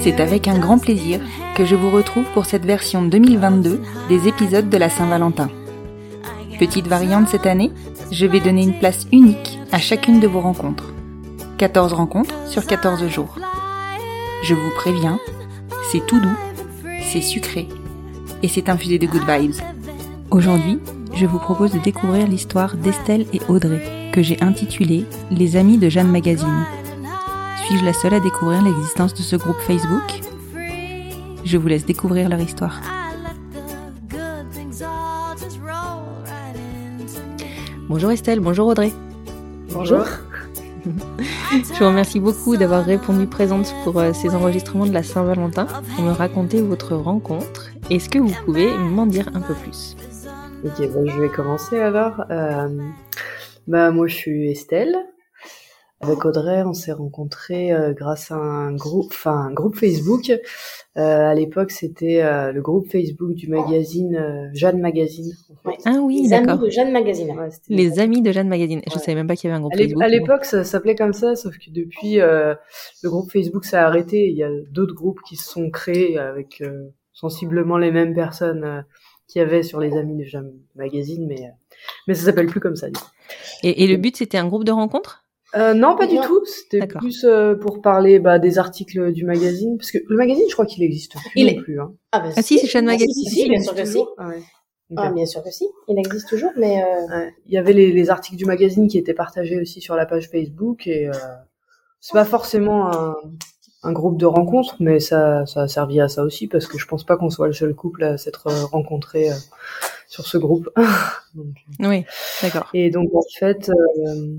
C'est avec un grand plaisir que je vous retrouve pour cette version 2022 des épisodes de la Saint-Valentin. Petite variante cette année, je vais donner une place unique à chacune de vos rencontres. 14 rencontres sur 14 jours. Je vous préviens, c'est tout doux, c'est sucré et c'est infusé de good vibes. Aujourd'hui, je vous propose de découvrir l'histoire d'Estelle et Audrey, que j'ai intitulée Les Amis de Jeanne Magazine. Suis-je la seule à découvrir l'existence de ce groupe Facebook? Je vous laisse découvrir leur histoire. Bonjour Estelle, bonjour Audrey. Bonjour. Je vous remercie beaucoup d'avoir répondu présente pour euh, ces enregistrements de la Saint-Valentin pour me raconter votre rencontre. Est-ce que vous pouvez m'en dire un peu plus? Ok, bon, je vais commencer alors. Euh, bah, moi, je suis Estelle. Avec Audrey, on s'est rencontrés euh, grâce à un groupe, enfin un groupe Facebook. Euh, à l'époque, c'était euh, le groupe Facebook du magazine euh, Jeanne Magazine. en fait. Ah oui, Les amis d'accord. de Jeanne Magazine. Ouais, Les amis de Jeanne Magazine. Je Ouais. savais même pas qu'il y avait un groupe À Facebook. à l'époque, ça s'appelait comme ça, sauf que depuis, euh, le groupe Facebook s'est arrêté. Il y a d'autres groupes qui se sont créés avec euh, sensiblement les mêmes personnes euh, qu'il y avait sur les amis de Jeanne Magazine, mais euh, mais ça s'appelle plus comme ça. Et, et le but, c'était un groupe de rencontres? Euh, non, pas du tout. C'était plus euh, pour parler bah, des articles du magazine, parce que le magazine, je crois qu'il existe plus Il non est- plus. Hein. Ah, bah, Ah si, c'est Ah, Magazine. Si, si, si, bien sûr que si. Ah ouais. Ah, bien sûr que si. Il existe toujours, mais euh, Ouais. Il y avait les, les articles du magazine qui étaient partagés aussi sur la page Facebook et euh, c'est pas forcément un, un groupe de rencontres, mais ça, ça a servi à ça aussi parce que je pense pas qu'on soit le seul couple à s'être euh, rencontré euh, sur ce groupe. Donc, Oui, d'accord. Et donc en fait, euh,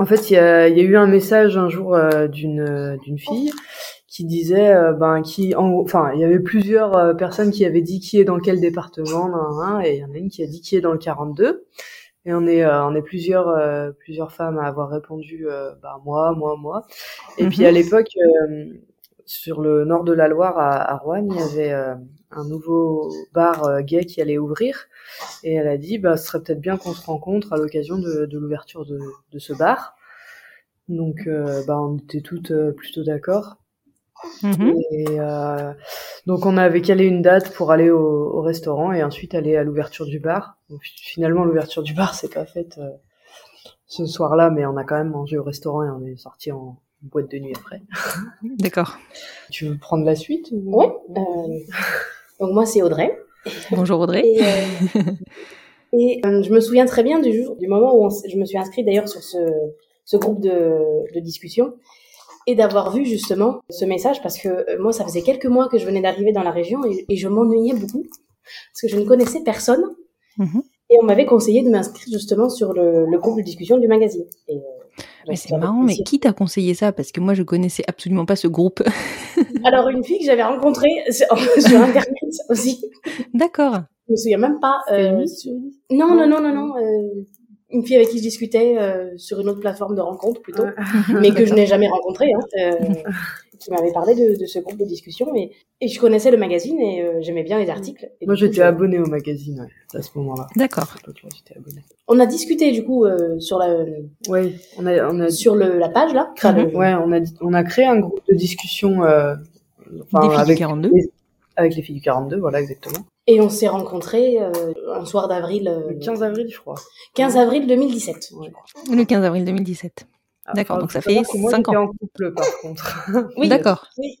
en fait, il y a, y a eu un message un jour euh, d'une euh, d'une fille qui disait, euh, ben qui, en, enfin, il y avait plusieurs euh, personnes qui avaient dit qui est dans quel département, nan, nan, nan, et il y en a une qui a dit qui est dans le 42. Et on est, euh, on est plusieurs, euh, plusieurs femmes à avoir répondu, bah moi, moi, moi. Et puis Mhm. à l'époque, euh, sur le nord de la Loire, à, à Rouen, il y avait euh, un nouveau bar euh, gay qui allait ouvrir. Et elle a dit, bah, ce serait peut-être bien qu'on se rencontre à l'occasion de, de l'ouverture de, de ce bar. Donc, euh, bah, on était toutes plutôt d'accord. Mhm. Et donc, on avait calé une date pour aller au, au restaurant et ensuite aller à l'ouverture du bar. Donc, finalement, l'ouverture du bar, c'est pas faite ce soir-là, mais on a quand même mangé au restaurant et on est sorti en boîte de nuit après. D'accord. Tu veux prendre la suite ou... ouais. euh, donc moi, c'est Audrey. Bonjour Audrey. Et, euh, et euh, je me souviens très bien du jour, du moment où on je me suis inscrite d'ailleurs sur ce, ce groupe de, de discussion et d'avoir vu justement ce message parce que moi, ça faisait quelques mois que je venais d'arriver dans la région et, et je m'ennuyais beaucoup parce que je ne connaissais personne. Mhm. Et on m'avait conseillé de m'inscrire justement sur le, le groupe de discussion du magazine. Et, euh, Mais c'est marrant, mais qui t'a conseillé ça? Parce que moi, je connaissais absolument pas ce groupe. Alors, une fille que j'avais rencontrée sur, Internet aussi. D'accord. Je me souviens même pas. Euh, Non, non, non, non, non. euh, une fille avec qui je discutais euh, sur une autre plateforme de rencontre plutôt, mais que je n'ai jamais rencontrée, hein, euh, qui m'avait parlé de, de ce groupe de discussion. Et, et je connaissais le magazine et euh, j'aimais bien les articles. Et Moi, du j'étais abonnée au magazine ouais, à ce moment-là. D'accord. On a discuté du coup euh, sur la Oui, on a, on a sur le, la page là. Enfin, le- Ouais, on a, on a créé un groupe de discussion euh, enfin, Des filles du avec, 42. les- avec les filles du 42, voilà exactement. Et on s'est rencontrés euh, un soir d'avril. euh, Le 15 avril, je crois. 15 avril 2017. Ouais. Le 15 avril 2017. Ah, D'accord, enfin, donc ça fait que moi, cinq j'étais ans. en couple, par contre. Oui, D'accord. oui.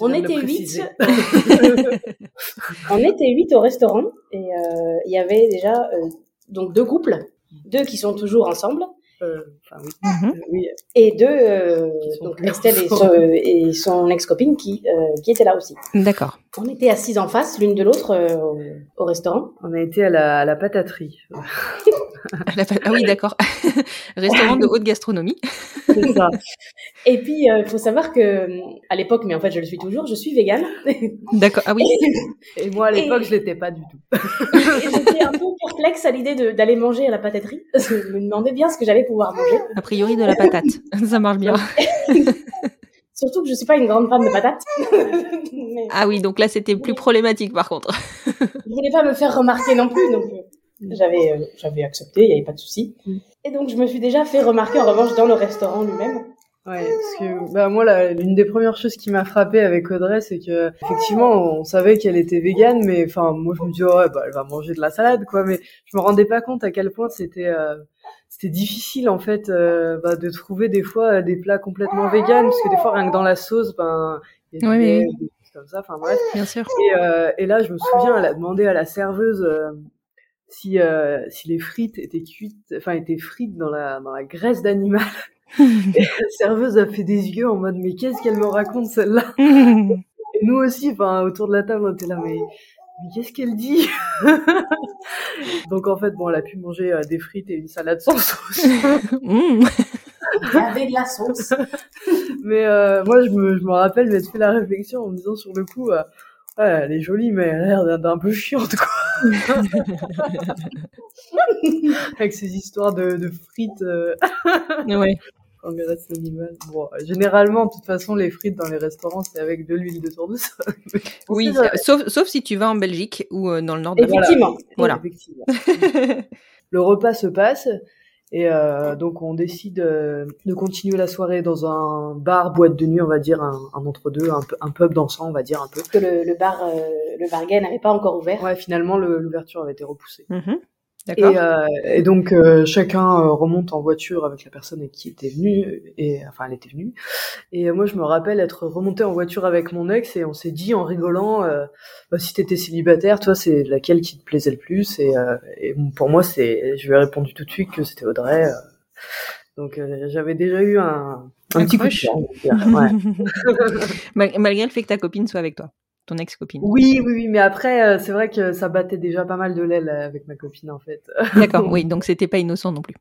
On était huit. On était huit au restaurant et euh, il y avait déjà euh, donc deux couples, deux qui sont toujours ensemble Euh, enfin, oui. Oui. et deux euh, donc Estelle et son, et son ex-copine qui euh, qui étaient là aussi. D'accord. On était assises en face l'une de l'autre euh, au, au restaurant. On a été à la, à la pataterie. Ah oui, d'accord. Restaurant de haute gastronomie. C'est ça. Et puis il faut savoir que à l'époque, mais en fait je le suis toujours, je suis végane. D'accord. Ah oui. Et moi, à l'époque, Et- je l'étais pas du tout. Et j'étais un peu perplexe à l'idée de- d'aller manger à la pataterie. Parce que je me demandais bien ce que j'allais pouvoir manger. A priori de la patate. Ça marche bien. Surtout que je suis pas une grande fan de patates. Mais Ah oui, donc là c'était plus problématique par contre. je voulais pas me faire remarquer non plus, donc euh, j'avais euh, j'avais accepté, il y avait pas de souci. Mm. Et donc je me suis déjà fait remarquer en revanche dans le restaurant lui-même. Ouais, parce que bah moi la- l'une des premières choses qui m'a frappé avec Audrey, c'est que effectivement on savait qu'elle était végane, mais enfin moi je me disais ouais bah elle va manger de la salade quoi, mais je me rendais pas compte à quel point c'était euh, c'était difficile en fait euh, bah, de trouver des fois euh, des plats complètement véganes, parce que des fois rien que dans la sauce ben il y a lait, oui. des choses comme ça, enfin bref. Bien sûr. Et, euh, et là, je me souviens, elle a demandé à la serveuse euh, si euh, si les frites étaient cuites, enfin étaient frites dans la dans la graisse d'animal. Et la serveuse a fait des yeux en mode mais qu'est-ce qu'elle me raconte celle-là? Et nous aussi, enfin autour de la table, on était là mais mais qu'est-ce qu'elle dit? Donc en fait, bon, elle a pu manger euh, des frites et une salade sans sauce. Mmh. Il y avait de la sauce. mais euh, moi, je me, je me rappelle m'être fait la réflexion en me disant sur le coup, euh, ouais, elle est jolie, mais elle a l'air d'un- d'un peu chiante, quoi. Avec ces histoires de, de frites euh, Ouais. Bon, euh, généralement, de toute façon, les frites dans les restaurants, c'est avec de l'huile de tournesol. Oui, sauf, sauf si tu vas en Belgique ou euh, dans le nord de. Effectivement. Voilà. Effectivement. le repas se passe et euh, donc on décide euh, de continuer la soirée dans un bar, boîte de nuit, on va dire, un, un entre-deux, un, un pub dansant, on va dire un peu. Que le, le bar, euh, le bar gay n'avait pas encore ouvert. Ouais, finalement, le- l'ouverture avait été repoussée. Mhm. Et, euh, et donc euh, chacun euh, remonte en voiture avec la personne qui était venue et enfin elle était venue et moi je me rappelle être remonté en voiture avec mon ex et on s'est dit en rigolant euh, bah, si t'étais célibataire toi c'est laquelle qui te plaisait le plus? Et, et bon, pour moi c'est je lui ai répondu tout de suite que c'était Audrey donc j'avais déjà eu un, un Un petit coup de crush. cœur. Ouais. Mal- Malgré le fait que ta copine soit avec toi, ton ex-copine. oui oui oui mais après euh, c'est vrai que ça battait déjà pas mal de l'aile euh, avec ma copine en fait D'accord, oui, donc c'était pas innocent non plus.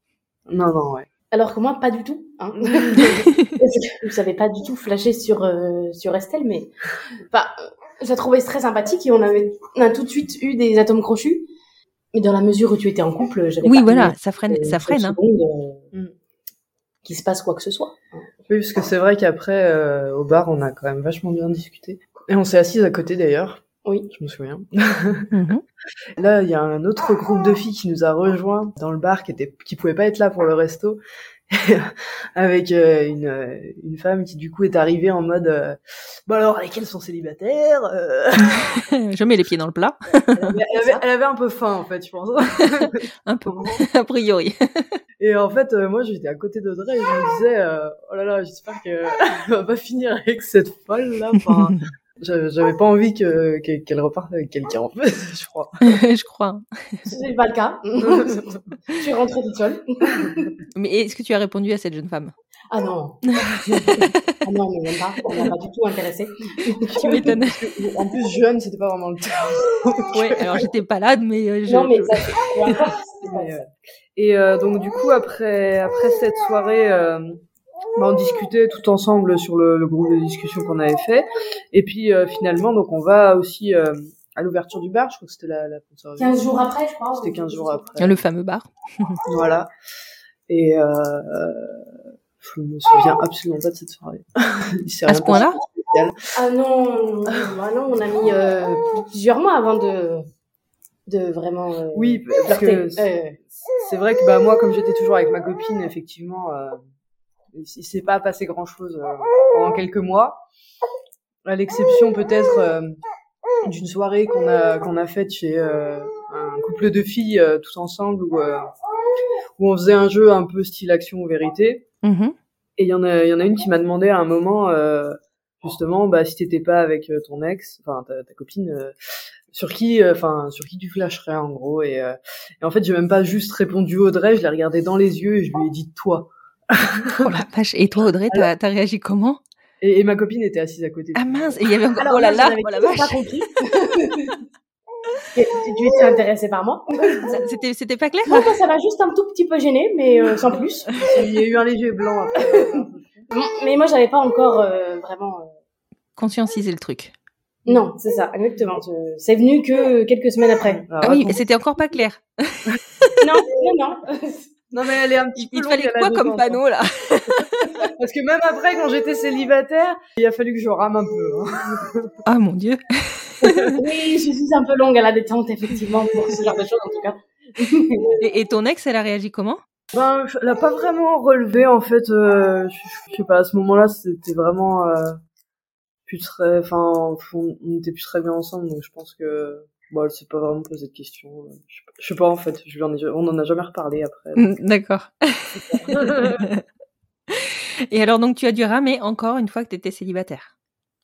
non non ouais Alors que moi, pas du tout. Hein. Parce que je savais pas du tout flasher sur, euh, sur Estelle, mais enfin, euh, je la trouvais très sympathique et on, avait, on a tout de suite eu des atomes crochus. Mais dans la mesure où tu étais en couple, j'avais Oui, pas voilà, ça freine, ça freine. hein. euh, Mm. qu'il se passe quoi que ce soit. Oui, parce que c'est vrai qu'après, euh, au bar, on a quand même vachement bien discuté. Et on s'est assises à côté d'ailleurs. Oui. Je me souviens. Mhm. Là, il y a un autre groupe de filles qui nous a rejoints dans le bar, qui était, qui pouvait pas être là pour le resto, avec euh, une, euh, une femme qui du coup est arrivée en mode, euh, bon alors lesquelles sont célibataires euh, Je mets les pieds dans le plat, elle, avait, elle avait- elle avait un peu faim en fait, je pense. un peu, a priori. Et en fait, euh, moi, j'étais à côté d'Audrey et je me disais, euh, oh là là, j'espère qu'elle va pas finir avec cette folle là. Enfin, j'avais pas envie que que- qu'elle reparte avec quelqu'un en fait, je crois. je crois. C'est pas le cas. je suis rentrée toute seule. Mais est-ce que tu as répondu à cette jeune femme? Ah non. ah non, mais même pas. On n'a pas du tout intéressé. Tu m'étonnes. En plus, jeune, c'était pas vraiment le terme. Ouais, alors j'étais pas là, mais euh, je. non, mais ça, euh, Et euh, donc du coup, après après cette soirée, euh, bah, on discutait tout ensemble sur le, le groupe de discussion qu'on avait fait. Et puis euh, finalement, donc on va aussi euh, à l'ouverture du bar. Je crois que c'était la, la 15 jours après, je crois. C'était 15 jours après. Le fameux bar. Voilà. Et euh, euh, je me souviens absolument pas de cette soirée. À ce point-là. Ah non, ah non, on a mis euh, plusieurs mois avant de, de vraiment. euh, Oui, parce flirter. que c'est Euh, c'est vrai que bah moi, comme j'étais toujours avec ma copine, effectivement, euh, il s'est pas passé grand chose pendant quelques mois. À l'exception peut-être euh, d'une soirée qu'on a qu'on a faite chez euh, un couple de filles euh, tous ensemble où euh, où on faisait un jeu un peu style action ou vérité. Mhm. Et il y en a il y en a une qui m'a demandé à un moment euh, justement bah si t'étais pas avec euh, ton ex, enfin ta, ta copine. euh, sur qui, euh, enfin, sur qui tu flasherais en gros et, euh, et en fait j'ai même pas juste répondu Audrey, je l'ai regardé dans les yeux et je lui ai dit toi. Oh la vache. Et toi, Audrey, t'as as réagi comment? Et, et ma copine était assise à côté. de Ah mince, et il y avait encore. Alors oh là là, oh la toujours vache. pas compris. tu, tu étais intéressé par moi? C'était c'était pas clair Non, moi, ça m'a juste un tout petit peu gêné, mais euh, sans plus. Il y a eu un léger blanc après. Bon, Mais moi, j'avais pas encore euh, vraiment. euh, Conscientiser le truc. Non, c'est ça, exactement. C'est venu que quelques semaines après. Alors, Ah oui, c'était encore pas clair. Non, non, non. Non mais elle est un petit peu il te fallait quoi comme panneau là? Parce que même après, quand j'étais célibataire, il a fallu que je rame un peu. hein. Ah mon dieu. Oui, je suis un peu longue à la détente, effectivement, pour ce genre de choses, en tout cas. Et, et ton ex, elle a réagi comment? Ben, elle a pas vraiment relevé en fait. euh, je, je sais pas. À ce moment-là, c'était vraiment euh, plus très. Enfin, on on était plus très bien ensemble, donc je pense que. Bon, elle s'est pas vraiment posé de questions. euh, Je sais pas, je sais pas en fait. Je lui en ai- on en a jamais reparlé après. Mm, D'accord. Et alors donc tu as dû ramer encore une fois que t'étais célibataire.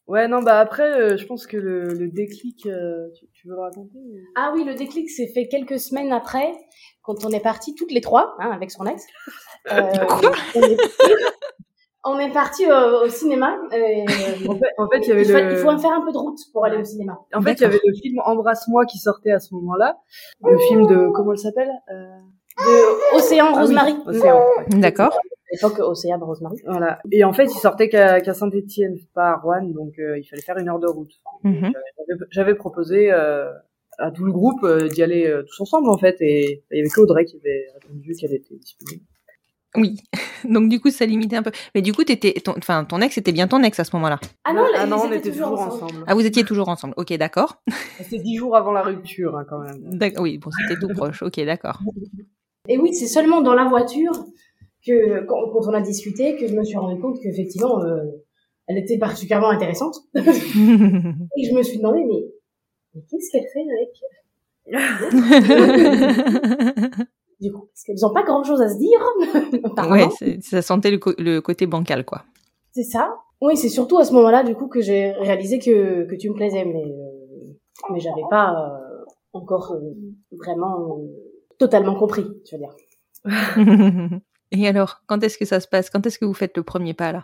Ouais, non, bah après, euh, je pense que le, le déclic, euh, tu, tu veux le raconter ou- Ah oui, le déclic s'est fait quelques semaines après, quand on est partis toutes les trois, hein, avec son ex. Euh, on est, on est partis au, au cinéma. et, euh, En fait, en fait, il y avait il, faut, le. il faut faire un peu de route pour aller au cinéma. En fait, il y avait le film Embrasse-moi qui sortait à ce moment-là. Le film de comment elle s'appelle euh... De Océan ah oui, Rosemary. Océan. ouais. D'accord. À l'époque, Océan Rosemary. Voilà. Et en fait, il sortait qu'à Saint-Étienne, pas à Rouen, donc euh, il fallait faire une heure de route. Mhm. J'avais- J'avais proposé euh, à tout le groupe euh, d'y aller euh, tous ensemble en fait, et il y avait que Audrey qui avait répondu qu'elle était disponible. Oui. Donc du coup ça limitait un peu. Mais du coup t'étais, ton, enfin ton ex était bien ton ex à ce moment-là. Ah non, ah non, on était toujours ensemble. Ah vous étiez toujours ensemble. Ok d'accord. C'était dix jours avant la rupture hein, quand même. D'ac- Oui bon c'était tout proche. Ok d'accord. Et oui, c'est seulement dans la voiture que, quand, quand on a discuté, que je me suis rendu compte qu'effectivement, euh, elle était particulièrement intéressante. Et je me suis demandé, mais, mais qu'est-ce qu'elle fait avec Du coup, parce qu'elles ont pas grand-chose à se dire. ouais ça sentait le, côté bancal quoi. C'est ça. Oui, c'est surtout à ce moment-là, du coup, que j'ai réalisé que, que tu me plaisais, mais, euh, mais j'avais pas euh, encore euh, vraiment euh, totalement compris, je veux dire. Et alors quand est-ce que ça se passe? Quand est-ce que vous faites le premier pas là?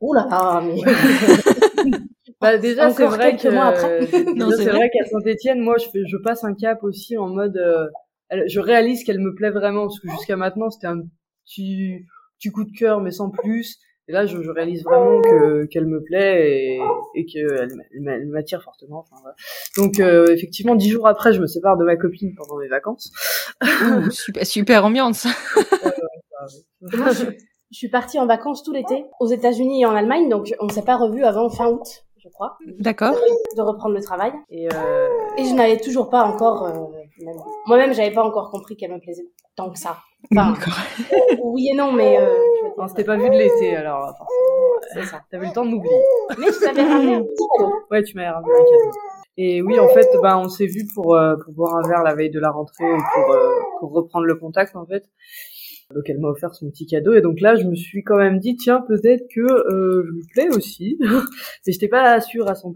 Oula, ah, mais... Bah déjà c'est vrai que mois après. déjà, Non, c'est vrai. vrai qu'à Saint-Étienne, moi je fais, je passe un cap aussi en mode euh, elle- je réalise qu'elle me plaît vraiment parce que jusqu'à maintenant c'était un petit petit coup de cœur mais sans plus. Et là je, je réalise vraiment que qu'elle me plaît et, et qu'elle elle m'a- elle m'attire fortement. Enfin, voilà. Donc euh, effectivement dix jours après je me sépare de ma copine pendant mes vacances. Ouh, super, super ambiance. Moi, je, je suis partie en vacances tout l'été aux États-Unis et en Allemagne, donc on s'est pas revus avant fin août, je crois, D'accord. de reprendre le travail. Et euh, Et je n'avais toujours pas encore, euh, moi-même, j'avais pas encore compris qu'elle me plaisait tant que ça. Enfin, D'accord. oui et non, mais euh, on s'était pas vu de l'été alors forcément. c'est ça. T'avais le temps de m'oublier. Mais je t'avais ramené un petit cadeau. Ouais, tu m'as ramené un cadeau. Et oui, en fait, ben, on s'est vu pour, euh, pour boire un verre la veille de la rentrée et pour, euh, pour reprendre le contact, en fait. Donc, elle m'a offert son petit cadeau. Et donc là, je me suis quand même dit, tiens, peut-être que euh, je lui plais aussi. Mais j'étais pas sûre à 100%.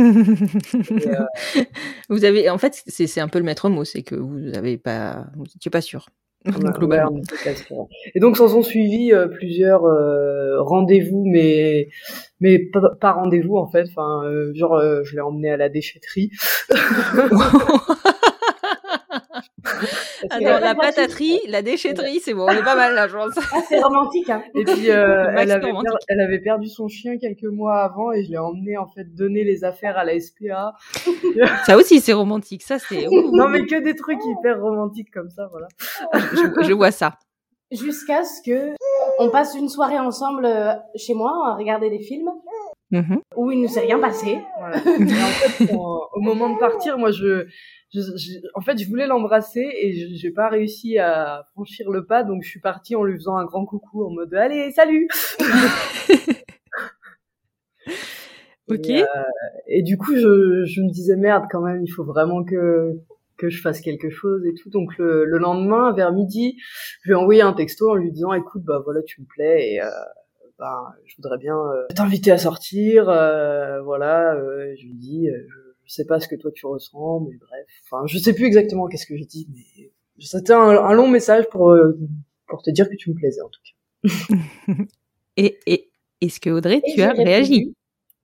Euh, vous avez, en fait, c'est un peu le maître mot, c'est que vous avez pas, vous étiez pas sûr. Globalement. Et donc, s'en sont suivis euh, plusieurs euh, rendez-vous, mais mais pas, pas rendez-vous en fait. Enfin, euh, genre, je l'ai emmené à la déchetterie. Ah, dans la pataterie, la déchetterie, c'est bon, on est pas mal là, je pense. Ah, c'est romantique, hein. Et puis euh, elle, avait romantique. per- elle avait perdu son chien quelques mois avant et je l'ai emmené en fait donner les affaires à la SPA. Ça aussi, c'est romantique. Ça, c'est. Non mais que des trucs hyper romantiques comme ça, voilà. je, je vois ça. Jusqu'à ce que on passe une soirée ensemble euh, chez moi à regarder des films Mhm. où il ne s'est rien passé. Voilà. En fait, au, au moment de partir, moi je, je, je- en fait je voulais l'embrasser et je- j'ai pas réussi à franchir le pas donc je suis partie en lui faisant un grand coucou en mode allez salut. Ok. Et, euh, et du coup, je, je me disais merde quand même, il faut vraiment que que je fasse quelque chose et tout. Donc le, le lendemain, vers midi, je lui ai envoyé un texto en lui disant écoute, bah voilà, tu me plais et euh, bah, je voudrais bien euh, t'inviter à sortir. euh, voilà, euh, je lui dis, euh, je, sais pas ce que toi tu ressens, mais bref. Enfin, je sais plus exactement qu'est-ce que j'ai dit, mais c'était un, un long message pour euh, pour te dire que tu me plaisais en tout cas. Et, et est-ce que Audrey, Et tu as réagi.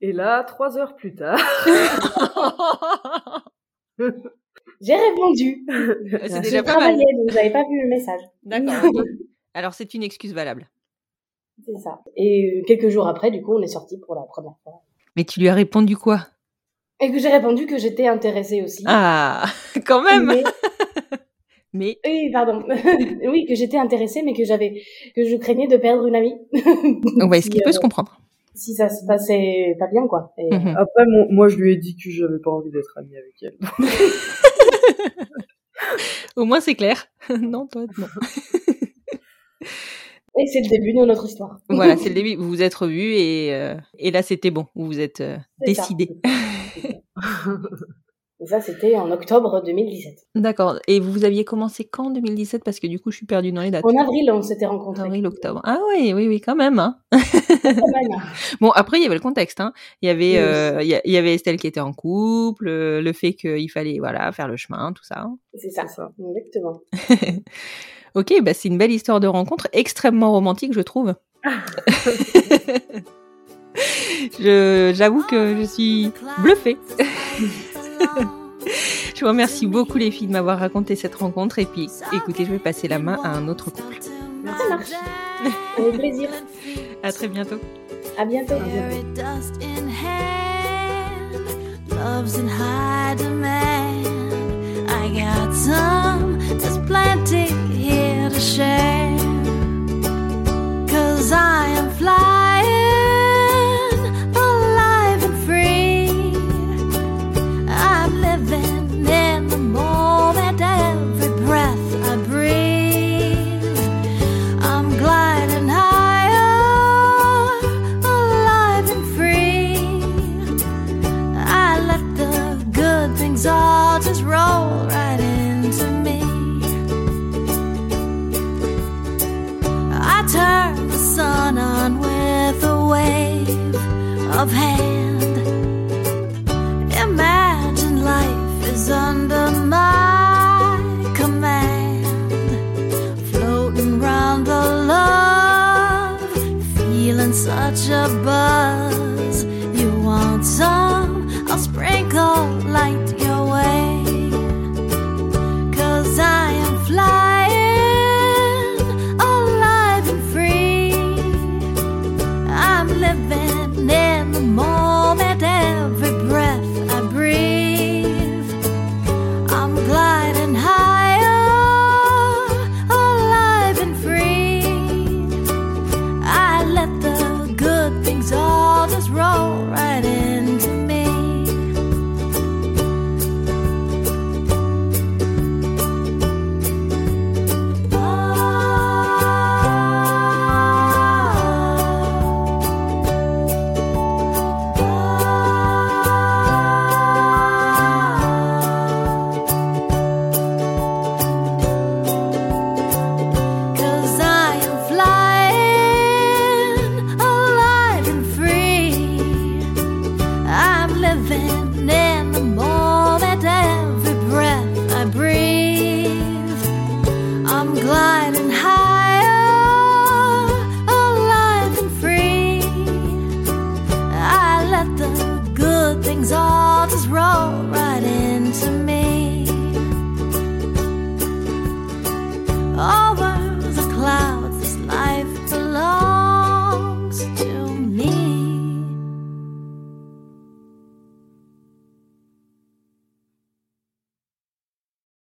Et là, trois heures plus tard, J'ai répondu. C'est Je déjà pas mal. donc j'avais pas vu le message. D'accord. Alors c'est une excuse valable. C'est ça. Et euh, quelques jours après, du coup, on est sortis pour la première fois. Mais tu lui as répondu quoi? Et que j'ai répondu que j'étais intéressée aussi. Ah, quand même. Mais, Mais oui, pardon. oui, que j'étais intéressée, mais que j'avais, que je craignais de perdre une amie. ouais, ce Si, qui peut euh, se comprendre? Si ça se passait pas bien, quoi. Et, Mhm. après, mon- moi, je lui ai dit que j'avais pas envie d'être amie avec elle. Au moins c'est clair. non, toi, non. Et c'est le début de notre histoire. Voilà, c'est le début. Vous vous êtes revus et, euh, et là c'était bon. Vous vous êtes euh, décidés. Et ça, c'était en octobre 2017. D'accord. Et vous aviez commencé quand 2017 Parce que du coup je suis perdue dans les dates. En avril, on s'était rencontrés. Avril, octobre. Ah oui, oui, oui, quand même. Hein. Quand même. Bon, après, il y avait le contexte. Hein. Il, y avait, Oui. euh, il y avait Estelle qui était en couple, euh, le fait qu'il fallait voilà, faire le chemin, tout ça. C'est ça. Ça. Exactement. Ok, bah, c'est une belle histoire de rencontre, extrêmement romantique, je trouve. Je- J'avoue que je suis bluffée. Je vous remercie beaucoup les filles de m'avoir raconté cette rencontre et puis écoutez, je vais passer la main à un autre couple. Ça marche. Avec plaisir. À très bientôt. À bientôt. Carry dust in hand, love's in high demand. I got some, there's plenty here to share.